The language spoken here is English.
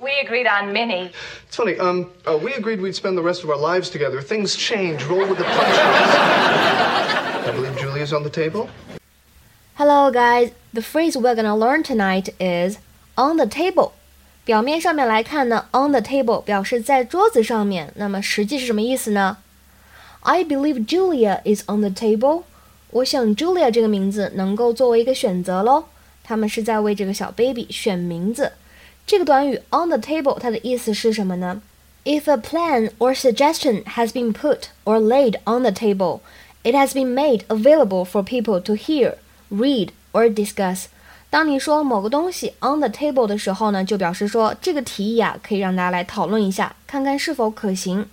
We agreed on Minnie. It's funny. Um, uh, we agreed we'd spend the rest of our lives together. Things change. Roll with the punches. I believe Julia's on the table. Hello, guys. The phrase we're gonna learn tonight is on the table. 表面上面来看呢，on the table 表示在桌子上面。那么实际是什么意思呢？I believe Julia is on the table。我想 Julia 这个名字能够作为一个选择喽。他们是在为这个小 baby 选名字。这个短语 on the table 它的意思是什么呢？If a plan or suggestion has been put or laid on the table, it has been made available for people to hear, read or discuss. 当你说某个东西 on the table 的时候呢，就表示说这个提议啊，可以让大家来讨论一下，看看是否可行。